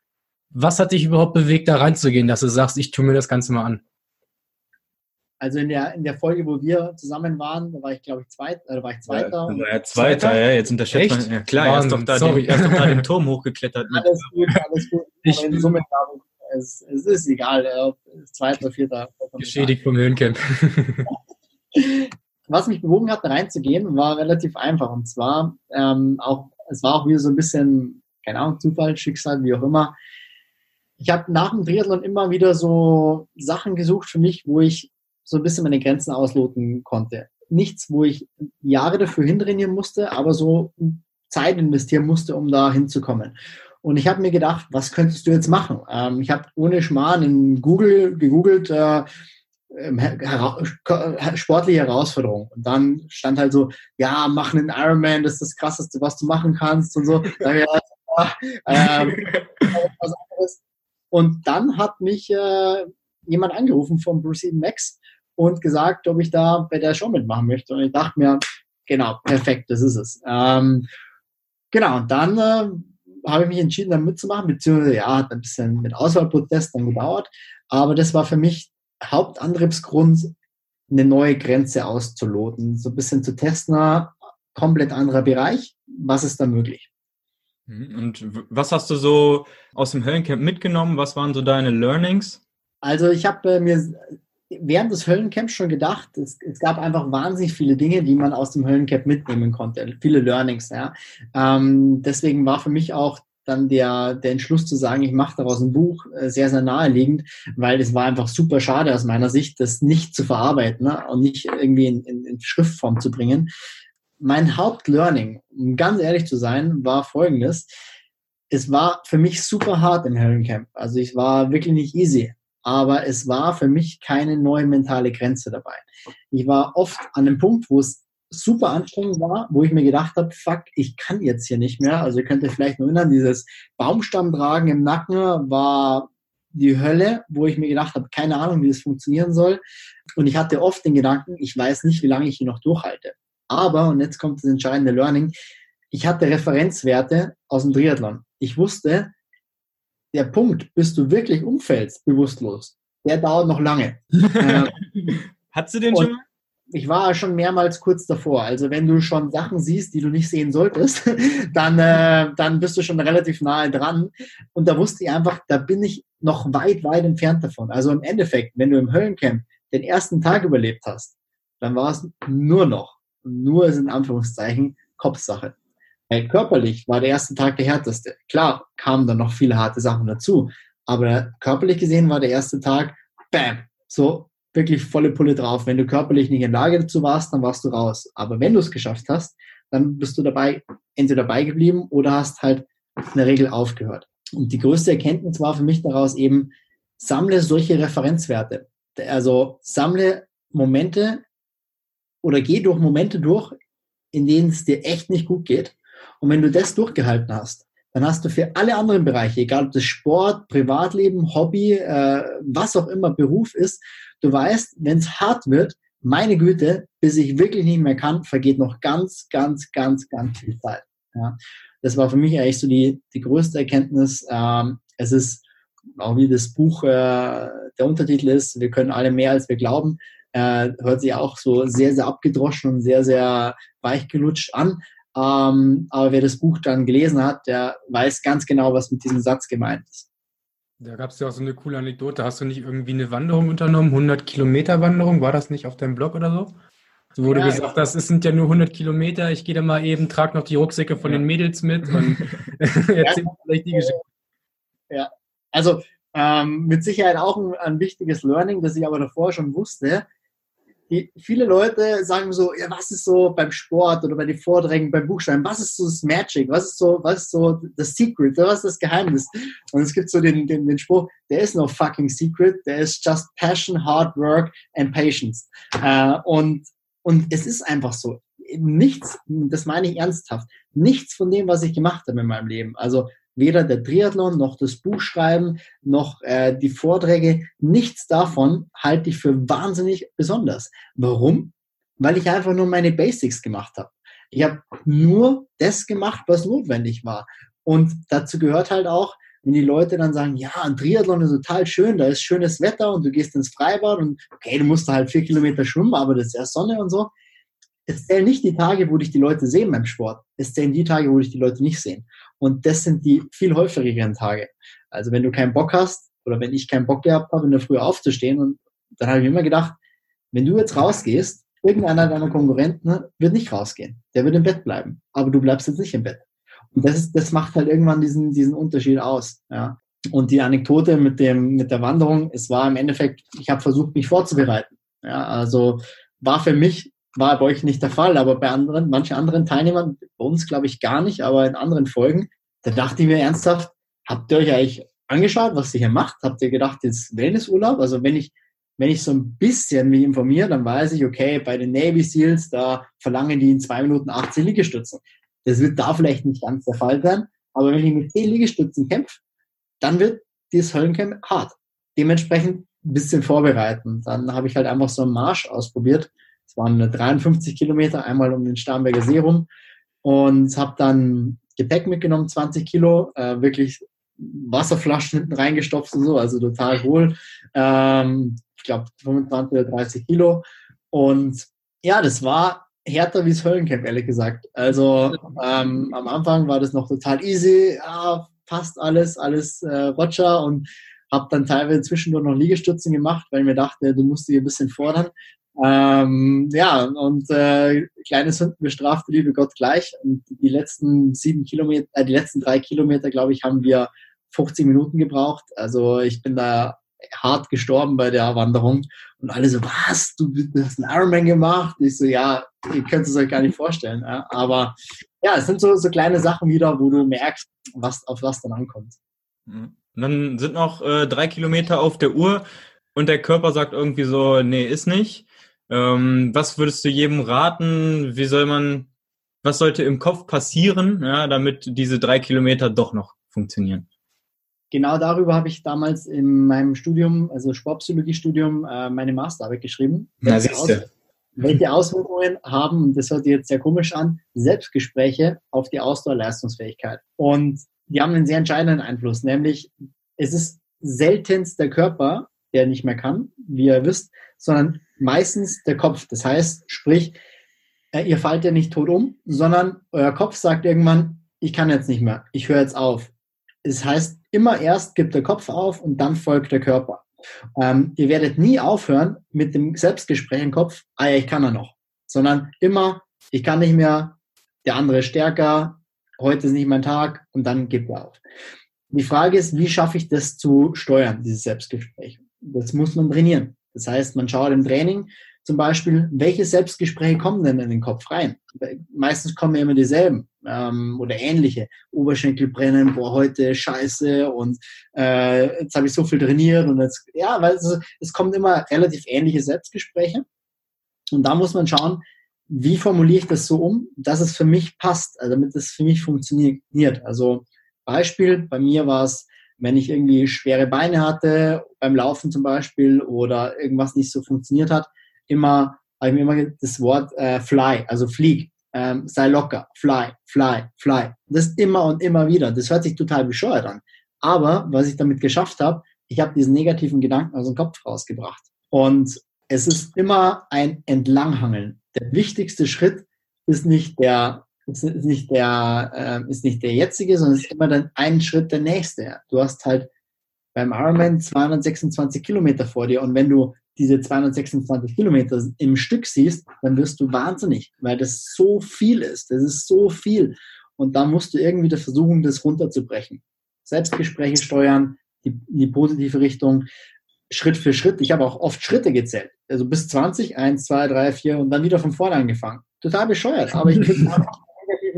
Was hat dich überhaupt bewegt, da reinzugehen, dass du sagst, ich tue mir das Ganze mal an? Also in der, in der Folge, wo wir zusammen waren, da war ich, glaube ich, zweit, äh, war ich Zweiter. Ja, war ja Zweiter, Zweiter, ja, jetzt unterschätzt man. Ja, klar, er ist doch da, den, er ist doch da den Turm hochgeklettert. Alles gut, alles gut. Ich, Aber in Summe, glaube ich, es, es ist egal, ob Zweiter, Vierter. Geschädigt vom Höhencamp. Was mich bewogen hat, da reinzugehen, war relativ einfach. Und zwar ähm, auch, es war auch wieder so ein bisschen, keine Ahnung, Zufall, Schicksal, wie auch immer. Ich habe nach dem Triathlon immer wieder so Sachen gesucht für mich, wo ich so ein bisschen meine Grenzen ausloten konnte. Nichts, wo ich Jahre dafür hintrainieren musste, aber so Zeit investieren musste, um da hinzukommen. Und ich habe mir gedacht, was könntest du jetzt machen? Ähm, ich habe ohne Schmarrn in Google gegoogelt, äh, ähm, hera sportliche Herausforderung. Und dann stand halt so, ja, mach einen Ironman, das ist das Krasseste, was du machen kannst und so. ähm, und dann hat mich äh, jemand angerufen von Bruce Max und gesagt, ob ich da bei der Show mitmachen möchte. Und ich dachte mir, genau, perfekt, das ist es. Ähm, genau, und dann äh, habe ich mich entschieden, da mitzumachen, beziehungsweise ja, hat ein bisschen mit Auswahlprozess dann gedauert. Aber das war für mich Hauptantriebsgrund, eine neue Grenze auszuloten, so ein bisschen zu testen, komplett anderer Bereich, was ist da möglich? Mhm, und was hast du so aus dem Höllencamp mitgenommen? Was waren so deine Learnings? Also ich habe äh, mir während des Höllencamps schon gedacht, es, es, gab einfach wahnsinnig viele Dinge, die man aus dem Höllencamp mitnehmen konnte, viele Learnings. Ja. Ähm, deswegen war für mich auch dann der, der Entschluss zu sagen, ich mache daraus ein Buch, äh, sehr, sehr naheliegend, weil es war einfach super schade aus meiner Sicht, das nicht zu verarbeiten ne, und nicht irgendwie in, in, in Schriftform zu bringen. Mein Hauptlearning, um ganz ehrlich zu sein, war folgendes. Es war für mich super hart im Höllencamp. Also ich war wirklich nicht easy aber es war für mich keine neue mentale Grenze dabei. Ich war oft an einem Punkt, wo es super anstrengend war, wo ich mir gedacht habe, fuck, ich kann jetzt hier nicht mehr. Also ihr könnt euch vielleicht noch erinnern, dieses Baumstammtragen im Nacken war die Hölle, wo ich mir gedacht habe, keine Ahnung, wie das funktionieren soll. Und ich hatte oft den Gedanken, ich weiß nicht, wie lange ich hier noch durchhalte. Aber, und jetzt kommt das entscheidende Learning, ich hatte Referenzwerte aus dem Triathlon. Ich wusste, der Punkt, bis du wirklich umfällst, bewusstlos, der dauert noch lange. äh, Hattest du den schon mal? Ich war schon mehrmals kurz davor. Also wenn du schon Sachen siehst, die du nicht sehen solltest, dann, äh, dann bist du schon relativ nahe dran. Und da wusste ich einfach, da bin ich noch weit, weit entfernt davon. Also im Endeffekt, wenn du im Höllencamp den ersten Tag überlebt hast, dann war es nur noch, nur ist in Anführungszeichen, Kopfsache. Weil körperlich war der erste Tag der härteste. Klar, kamen dann noch viele harte Sachen dazu, aber körperlich gesehen war der erste Tag, bam, so wirklich volle Pulle drauf. Wenn du körperlich nicht in Lage dazu warst, dann warst du raus. Aber wenn du es geschafft hast, dann bist du dabei, entweder dabei geblieben oder hast halt in der Regel aufgehört. Und die größte Erkenntnis war für mich daraus eben, sammle solche Referenzwerte. Also sammle Momente oder geh durch Momente durch, in denen es dir echt nicht gut geht. Und wenn du das durchgehalten hast, dann hast du für alle anderen Bereiche, egal ob das Sport, Privatleben, Hobby, äh, was auch immer Beruf ist, du weißt, wenn es hart wird, meine Güte, bis ich wirklich nicht mehr kann, vergeht noch ganz, ganz, ganz, ganz viel Zeit. Ja. Das war für mich eigentlich so die, die größte Erkenntnis. Ähm, es ist auch wie das Buch, äh, der Untertitel ist, wir können alle mehr, als wir glauben, äh, hört sich auch so sehr, sehr abgedroschen und sehr, sehr weichgelutscht an. Ähm, aber wer das Buch dann gelesen hat, der weiß ganz genau, was mit diesem Satz gemeint ist. Da gab es ja auch so eine coole Anekdote. Hast du nicht irgendwie eine Wanderung unternommen? 100 Kilometer Wanderung? War das nicht auf deinem Blog oder so? So wurde ja, gesagt, das sind ja nur 100 Kilometer. Ich gehe da mal eben, trage noch die Rucksäcke von ja. den Mädels mit und erzähl ja. vielleicht die Geschichte. Ja, also ähm, mit Sicherheit auch ein, ein, wichtiges Learning, das ich aber davor schon wusste die, viele Leute sagen so, ja, was ist so beim Sport oder bei den Vorträgen, beim Buchschreiben, was ist so das Magic, was ist so, was ist so das Secret, was ist das Geheimnis? Und es gibt so den, den, den Spruch, there is no fucking secret, there is just passion, hard work and patience. Äh, und, und es ist einfach so. Nichts, das meine ich ernsthaft, nichts von dem, was ich gemacht habe in meinem Leben. Also weder der Triathlon noch das Buchschreiben noch äh, die Vorträge, nichts davon halte ich für wahnsinnig besonders. Warum? Weil ich einfach nur meine Basics gemacht habe. Ich habe nur das gemacht, was notwendig war. Und dazu gehört halt auch, wenn die Leute dann sagen, ja, ein Triathlon ist total schön, da ist schönes Wetter und du gehst ins Freibad und okay, du musst halt vier Kilometer schwimmen, aber das ist ja Sonne und so. Es zählen nicht die Tage, wo dich die Leute sehen beim Sport. Es zählen die Tage, wo dich die Leute nicht sehen. Und das sind die viel häufigeren Tage. Also wenn du keinen Bock hast oder wenn ich keinen Bock gehabt habe, in der Früh aufzustehen und dann habe ich immer gedacht, wenn du jetzt rausgehst, irgendeiner deiner Konkurrenten wird nicht rausgehen. Der wird im Bett bleiben. Aber du bleibst jetzt nicht im Bett. Und das, ist, das macht halt irgendwann diesen, diesen Unterschied aus. Ja. Und die Anekdote mit, dem, mit der Wanderung, es war im Endeffekt, ich habe versucht, mich vorzubereiten. Ja, also war für mich war bei euch nicht der Fall, aber bei anderen, manchen anderen Teilnehmern, bei uns glaube ich gar nicht, aber in anderen Folgen, da dachte ich mir ernsthaft, habt ihr euch eigentlich angeschaut, was ihr hier macht? Habt ihr gedacht, jetzt Wellnessurlaub? Also wenn ich, wenn ich so ein bisschen mich informiere, dann weiß ich, okay, bei den Navy Seals, da verlangen die in zwei Minuten 80 Liegestützen. Das wird da vielleicht nicht ganz der Fall sein, aber wenn ich mit 10 Liegestützen kämpfe, dann wird dieses Höllencamp hart. Dementsprechend ein bisschen vorbereiten. Dann habe ich halt einfach so einen Marsch ausprobiert waren 53 Kilometer, einmal um den Starnberger See rum und habe dann Gepäck mitgenommen, 20 Kilo, äh, wirklich Wasserflaschen hinten reingestopft und so, also total wohl. Ähm, ich glaube 25 oder 30 Kilo. Und ja, das war härter wie das Höllencamp, ehrlich gesagt. Also ähm, am Anfang war das noch total easy, ja, fast alles, alles äh, Roger und habe dann teilweise zwischendurch noch Liegestützen gemacht, weil ich mir dachte, du musst dich ein bisschen fordern. Ähm, ja, und äh, kleine Sünden bestraft liebe Gott gleich. Und die letzten sieben Kilometer, äh, die letzten drei Kilometer, glaube ich, haben wir 50 Minuten gebraucht. Also ich bin da hart gestorben bei der Wanderung. Und alle so, was? Du, hast einen Ironman gemacht? Ich so, ja, ihr könnt es euch gar nicht vorstellen. Ja? Aber ja, es sind so, so kleine Sachen wieder, wo du merkst, was, auf was dann ankommt. Mhm. Und dann sind noch äh, drei Kilometer auf der Uhr und der Körper sagt irgendwie so, nee, ist nicht. Ähm, was würdest du jedem raten? Wie soll man, was sollte im Kopf passieren, ja, damit diese drei Kilometer doch noch funktionieren? Genau darüber habe ich damals in meinem Studium, also Sportpsychologie-Studium, äh, meine Masterarbeit geschrieben. Na, siehst du welche Auswirkungen haben, das hört sich jetzt sehr komisch an, Selbstgespräche auf die Ausdauerleistungsfähigkeit. Und die haben einen sehr entscheidenden Einfluss, nämlich es ist seltenst der Körper, der nicht mehr kann, wie ihr wisst, sondern meistens der Kopf. Das heißt, sprich, äh, ihr fallt ja nicht tot um, sondern euer Kopf sagt irgendwann, ich kann jetzt nicht mehr, ich höre jetzt auf. Das heißt, immer erst gibt der Kopf auf und dann folgt der Körper. Ähm, ihr werdet nie aufhören mit dem Selbstgespräch im Kopf, ah ja, ich kann ja noch, sondern immer, ich kann nicht mehr, der andere ist stärker, heute ist nicht mein Tag und dann gibt er auf. Die Frage ist, wie schaffe ich das zu steuern, dieses Selbstgespräch? Das muss man trainieren. Das heißt, man schaut im Training zum Beispiel, welche Selbstgespräche kommen denn in den Kopf rein? Meistens kommen ja immer dieselben ähm, oder ähnliche. Oberschenkel brennen, boah, heute scheiße und äh, jetzt habe ich so viel trainiert und jetzt, ja, weil es, es kommen immer relativ ähnliche Selbstgespräche. Und da muss man schauen, wie formuliere ich das so um, dass es für mich passt, also damit es für mich funktioniert. Also Beispiel, bei mir war es, wenn ich irgendwie schwere Beine hatte, beim Laufen zum Beispiel, oder irgendwas nicht so funktioniert hat, immer, habe ich mir immer das Wort äh, fly, also flieg ähm, sei locker, fly, fly, fly. Das immer und immer wieder. Das hört sich total bescheuert an. Aber was ich damit geschafft habe, ich habe diesen negativen Gedanken aus dem Kopf rausgebracht. Und es ist immer ein Entlanghangeln. Der wichtigste Schritt ist nicht der, ist nicht der, äh, ist nicht der jetzige, sondern es ist immer dann ein Schritt der nächste. Du hast halt beim Ironman 226 Kilometer vor dir und wenn du diese 226 Kilometer im Stück siehst, dann wirst du wahnsinnig, weil das so viel ist. Das ist so viel. Und da musst du irgendwie versuchen, das runterzubrechen. Selbstgespräche steuern, die, die positive Richtung, Schritt für Schritt. Ich habe auch oft Schritte gezählt. Also bis 20, 1, 2, 3, 4 und dann wieder von vorne angefangen. Total bescheuert, aber ich kriege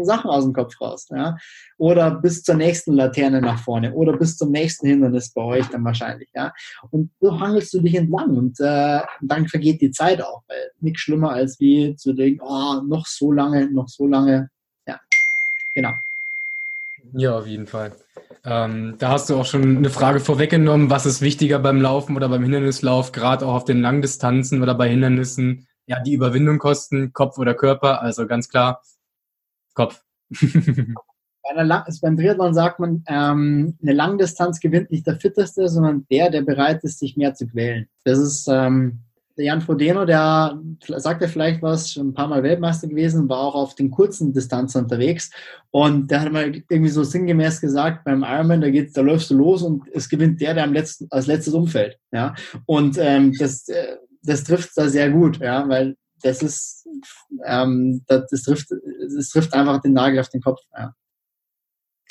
negativen Sachen aus dem Kopf raus. Ja? Oder bis zur nächsten Laterne nach vorne oder bis zum nächsten Hindernis bei euch dann wahrscheinlich. Ja? Und so hangelst du dich entlang und äh, dann vergeht die Zeit auch, weil nichts schlimmer als wie zu denken, oh, noch so lange, noch so lange. Ja, genau. Ja, auf jeden Fall. Ähm, da hast du auch schon eine Frage vorweggenommen, was ist wichtiger beim Laufen oder beim Hindernislauf, gerade auch auf den Langdistanzen oder bei Hindernissen, ja, die Überwindung kosten, Kopf oder Körper. Also ganz klar, Kopf. also beim Triathlon sagt man, ähm, eine Langdistanz gewinnt nicht der Fitteste, sondern der, der bereit ist, sich mehr zu quälen. Das ist ähm, der Jan Frodeno, der sagt ja vielleicht was, schon ein paar Mal Weltmeister gewesen, war auch auf den kurzen Distanzen unterwegs und der hat mal irgendwie so sinngemäß gesagt, beim Ironman, da geht's, da läufst du los und es gewinnt der, der am letzten, als letztes umfällt. Ja, und ähm, das, äh, das trifft da sehr gut, ja, weil das ist, ähm, das, das, trifft, das trifft einfach den Nagel auf den Kopf. Ja.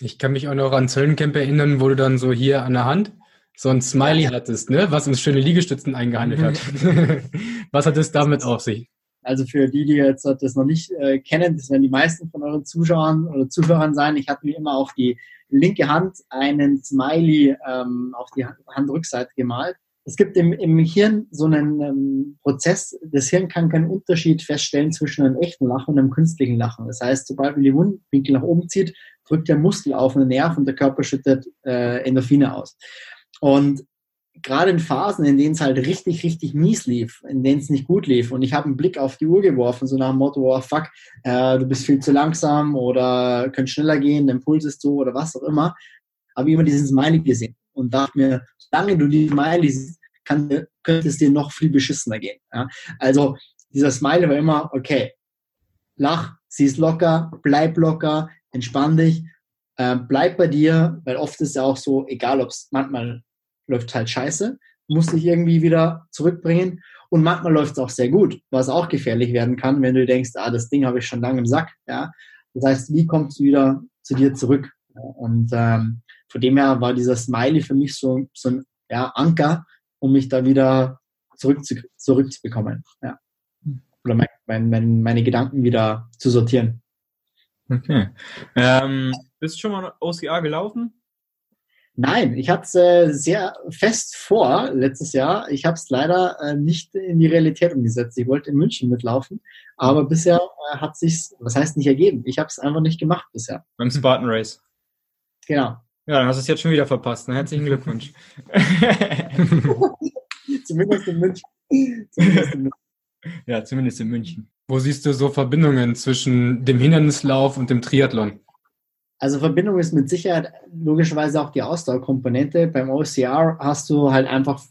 Ich kann mich auch noch an Zöllencamp erinnern, wo du dann so hier an der Hand so ein Smiley ja. hattest, ne? was uns schöne Liegestützen eingehandelt hat. was hat es damit auf sich? Also für die, die jetzt das noch nicht äh, kennen, das werden die meisten von euren Zuschauern oder Zuhörern sein. Ich hatte mir immer auf die linke Hand einen Smiley ähm, auf die Handrückseite gemalt es gibt im, im Hirn so einen ähm, Prozess, das Hirn kann keinen Unterschied feststellen zwischen einem echten Lachen und einem künstlichen Lachen. Das heißt, sobald man die Mundwinkel nach oben zieht, drückt der Muskel auf einen Nerv und der Körper schüttet äh, Endorphine aus. Und gerade in Phasen, in denen es halt richtig, richtig mies lief, in denen es nicht gut lief und ich habe einen Blick auf die Uhr geworfen, so nach dem Motto, oh fuck, äh, du bist viel zu langsam oder könnt schneller gehen, der Impuls ist so oder was auch immer, habe ich immer diesen Smiley gesehen und dachte mir, solange du die Smiley siehst, kann, könnte es dir noch viel beschissener gehen. Ja? Also dieser Smile war immer, okay, lach, sie ist locker, bleib locker, entspann dich, äh, bleib bei dir, weil oft ist ja auch so, egal ob es manchmal läuft halt scheiße, musst dich irgendwie wieder zurückbringen und manchmal läuft es auch sehr gut, was auch gefährlich werden kann, wenn du denkst, ah, das Ding habe ich schon lange im Sack. Ja? Das heißt, wie kommst du wieder zu dir zurück? Und ähm, von dem her war dieser Smiley für mich so, so ein ja, Anker, um mich da wieder zurück zu, zurückzubekommen. Ja. Oder mein, mein, mein, meine Gedanken wieder zu sortieren. Okay. Ähm, bist du schon mal OCA gelaufen? Nein, ich hatte es äh, sehr fest vor letztes Jahr. Ich habe es leider äh, nicht in die Realität umgesetzt. Ich wollte in München mitlaufen, aber bisher äh, hat sich's, was heißt nicht ergeben? Ich habe es einfach nicht gemacht bisher. Beim Spartan Race. Genau. Ja, dann hast du es jetzt schon wieder verpasst. Ne? Herzlichen Glückwunsch. Zumindest in München. Zumindest in München. ja, zumindest in München. Wo siehst du so Verbindungen zwischen dem Hindernislauf und dem Triathlon? Also Verbindung ist mit Sicherheit logischerweise auch die Ausdauerkomponente. Beim OCR hast du halt einfach,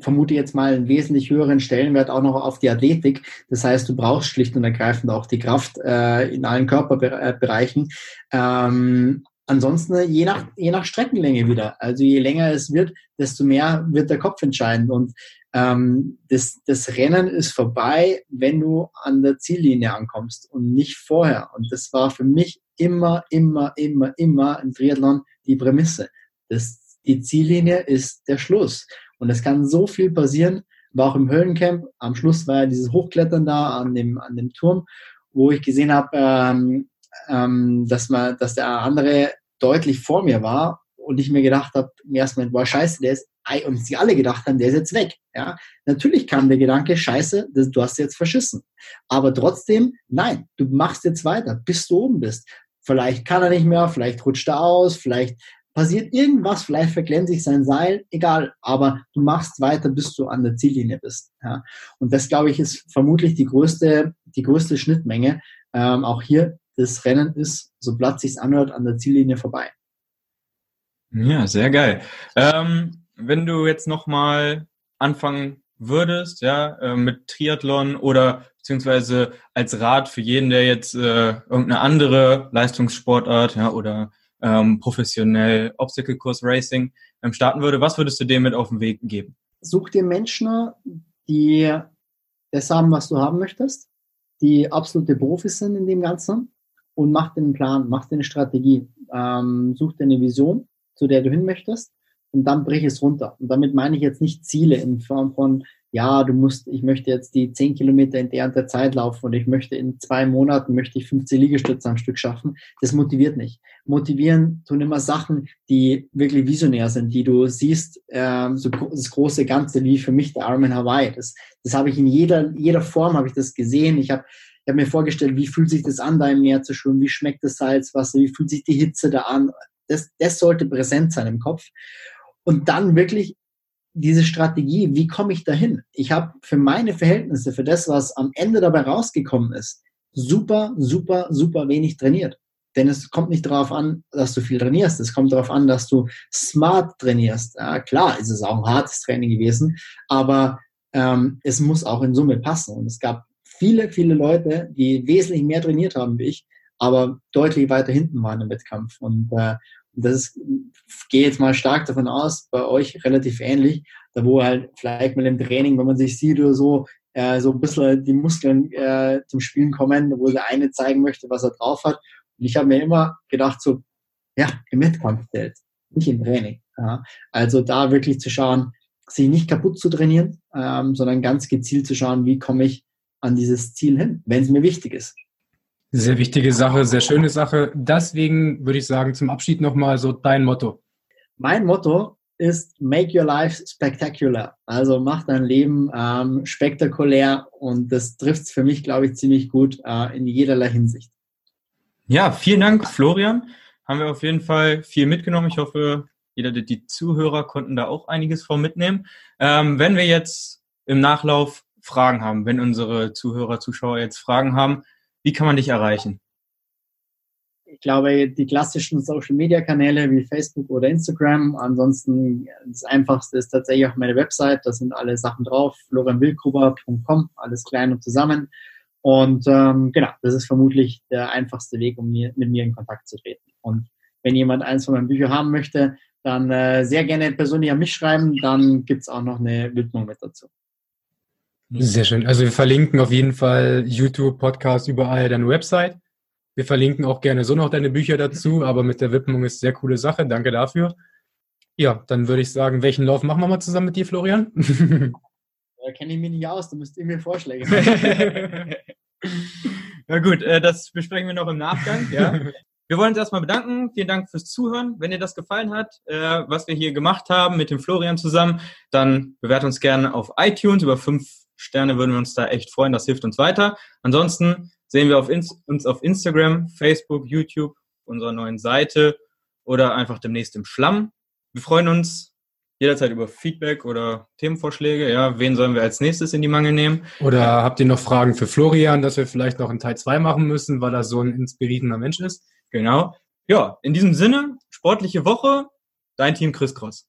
vermute jetzt mal, einen wesentlich höheren Stellenwert auch noch auf die Athletik. Das heißt, du brauchst schlicht und ergreifend auch die Kraft äh, in allen Körperbereichen. Ähm, ansonsten je nach, je nach Streckenlänge wieder. Also je länger es wird, desto mehr wird der Kopf entscheiden. Und ähm, das, das Rennen ist vorbei, wenn du an der Ziellinie ankommst und nicht vorher. Und das war für mich immer, immer, immer, immer im Triathlon die Prämisse. Das, die Ziellinie ist der Schluss. Und es kann so viel passieren, war auch im Höllencamp. Am Schluss war ja dieses Hochklettern da an dem, an dem Turm, wo ich gesehen habe, ähm, ähm, dass dass der andere deutlich vor mir war und ich mir gedacht habe, im ersten Moment, boah, scheiße, der ist, und sie alle gedacht haben, der ist jetzt weg. Ja, natürlich kam der Gedanke, scheiße, das, du hast jetzt verschissen. Aber trotzdem, nein, du machst jetzt weiter, bis du oben bist. Vielleicht kann er nicht mehr, vielleicht rutscht er aus, vielleicht passiert irgendwas, vielleicht verklemmt sich sein Seil, egal, aber du machst weiter, bis du an der Ziellinie bist. Ja. Und das, glaube ich, ist vermutlich die größte, die größte Schnittmenge. Ähm, auch hier, das Rennen ist, so platt sich's anhört, an der Ziellinie vorbei. Ja, sehr geil. Ähm, wenn du jetzt nochmal anfangen würdest, ja, äh, mit Triathlon oder beziehungsweise als Rat für jeden, der jetzt äh, irgendeine andere Leistungssportart ja, oder ähm, professionell Obstacle Course Racing ähm, starten würde, was würdest du dem mit auf den Weg geben? Such dir Menschen, die das haben, was du haben möchtest, die absolute Profis sind in dem Ganzen und mach den Plan, mach dir eine Strategie, ähm, such dir eine Vision zu der du hin möchtest und dann brich es runter. Und damit meine ich jetzt nicht Ziele in Form von, ja, du musst, ich möchte jetzt die 10 Kilometer in der und der Zeit laufen und ich möchte in zwei Monaten möchte ich 15 Liegestütze am Stück schaffen. Das motiviert nicht. Motivieren tun immer Sachen, die wirklich visionär sind, die du siehst, ähm, so das große Ganze, wie für mich der Ironman Hawaii. Das, das habe ich in jeder, jeder Form habe ich das gesehen. Ich habe ich habe mir vorgestellt, wie fühlt sich das an, da im Meer zu schwimmen, wie schmeckt das Salzwasser, wie fühlt sich die Hitze da an. Das, das sollte präsent sein im Kopf. Und dann wirklich diese Strategie, wie komme ich dahin? Ich habe für meine Verhältnisse, für das, was am Ende dabei rausgekommen ist, super, super, super wenig trainiert. Denn es kommt nicht darauf an, dass du viel trainierst. Es kommt darauf an, dass du smart trainierst. Ja, klar, ist es auch ein hartes Training gewesen, aber ähm, es muss auch in Summe passen. Und es gab viele, viele Leute, die wesentlich mehr trainiert haben wie ich, aber deutlich weiter hinten waren im Wettkampf. Und äh, das ist, gehe jetzt mal stark davon aus, bei euch relativ ähnlich, da wo halt vielleicht mal im Training, wenn man sich sieht oder so, äh, so ein bisschen die Muskeln äh, zum Spielen kommen, wo der eine zeigen möchte, was er drauf hat. Und ich habe mir immer gedacht, so, ja, im Wettkampf zählt, nicht im Training. Ja. Also da wirklich zu schauen, sich nicht kaputt zu trainieren, ähm, sondern ganz gezielt zu schauen, wie komme ich an dieses Ziel hin, wenn es mir wichtig ist. Sehr wichtige Sache, sehr schöne Sache. Deswegen würde ich sagen, zum Abschied nochmal so dein Motto. Mein Motto ist Make Your Life Spectacular. Also mach dein Leben ähm, spektakulär und das trifft es für mich, glaube ich, ziemlich gut äh, in jederlei Hinsicht. Ja, vielen Dank, Florian. Haben wir auf jeden Fall viel mitgenommen. Ich hoffe, jeder, die Zuhörer konnten da auch einiges von mitnehmen. Ähm, wenn wir jetzt im Nachlauf Fragen haben, wenn unsere Zuhörer, Zuschauer jetzt Fragen haben, wie kann man dich erreichen? Ich glaube, die klassischen Social-Media-Kanäle wie Facebook oder Instagram. Ansonsten das Einfachste ist tatsächlich auch meine Website. Da sind alle Sachen drauf. florianwildgruber.com, alles klein und zusammen. Und ähm, genau, das ist vermutlich der einfachste Weg, um mir, mit mir in Kontakt zu treten. Und wenn jemand eins von meinen Büchern haben möchte, dann äh, sehr gerne persönlich an mich schreiben. Dann gibt's auch noch eine Widmung mit dazu. Sehr schön. Also wir verlinken auf jeden Fall YouTube, Podcast, überall deine Website. Wir verlinken auch gerne so noch deine Bücher dazu, aber mit der Widmung ist sehr coole Sache. Danke dafür. Ja, dann würde ich sagen, welchen Lauf machen wir mal zusammen mit dir, Florian? Da kenne ich mich nicht aus, du müsst ihr mir Vorschläge machen. Na gut, äh, das besprechen wir noch im Nachgang. Ja. wir wollen uns erstmal bedanken. Vielen Dank fürs Zuhören. Wenn dir das gefallen hat, äh, was wir hier gemacht haben mit dem Florian zusammen, dann bewertet uns gerne auf iTunes. Über fünf Sterne würden wir uns da echt freuen. Das hilft uns weiter. Ansonsten sehen wir auf uns auf Instagram, Facebook, YouTube, unserer neuen Seite oder einfach demnächst im Schlamm. Wir freuen uns jederzeit über Feedback oder Themenvorschläge. Ja, wen sollen wir als nächstes in die Mangel nehmen? Oder habt ihr noch Fragen für Florian, dass wir vielleicht noch in Teil 2 machen müssen, weil er so ein inspirierender Mensch ist? Genau. Ja, in diesem Sinne, sportliche Woche, dein Team Chris Cross.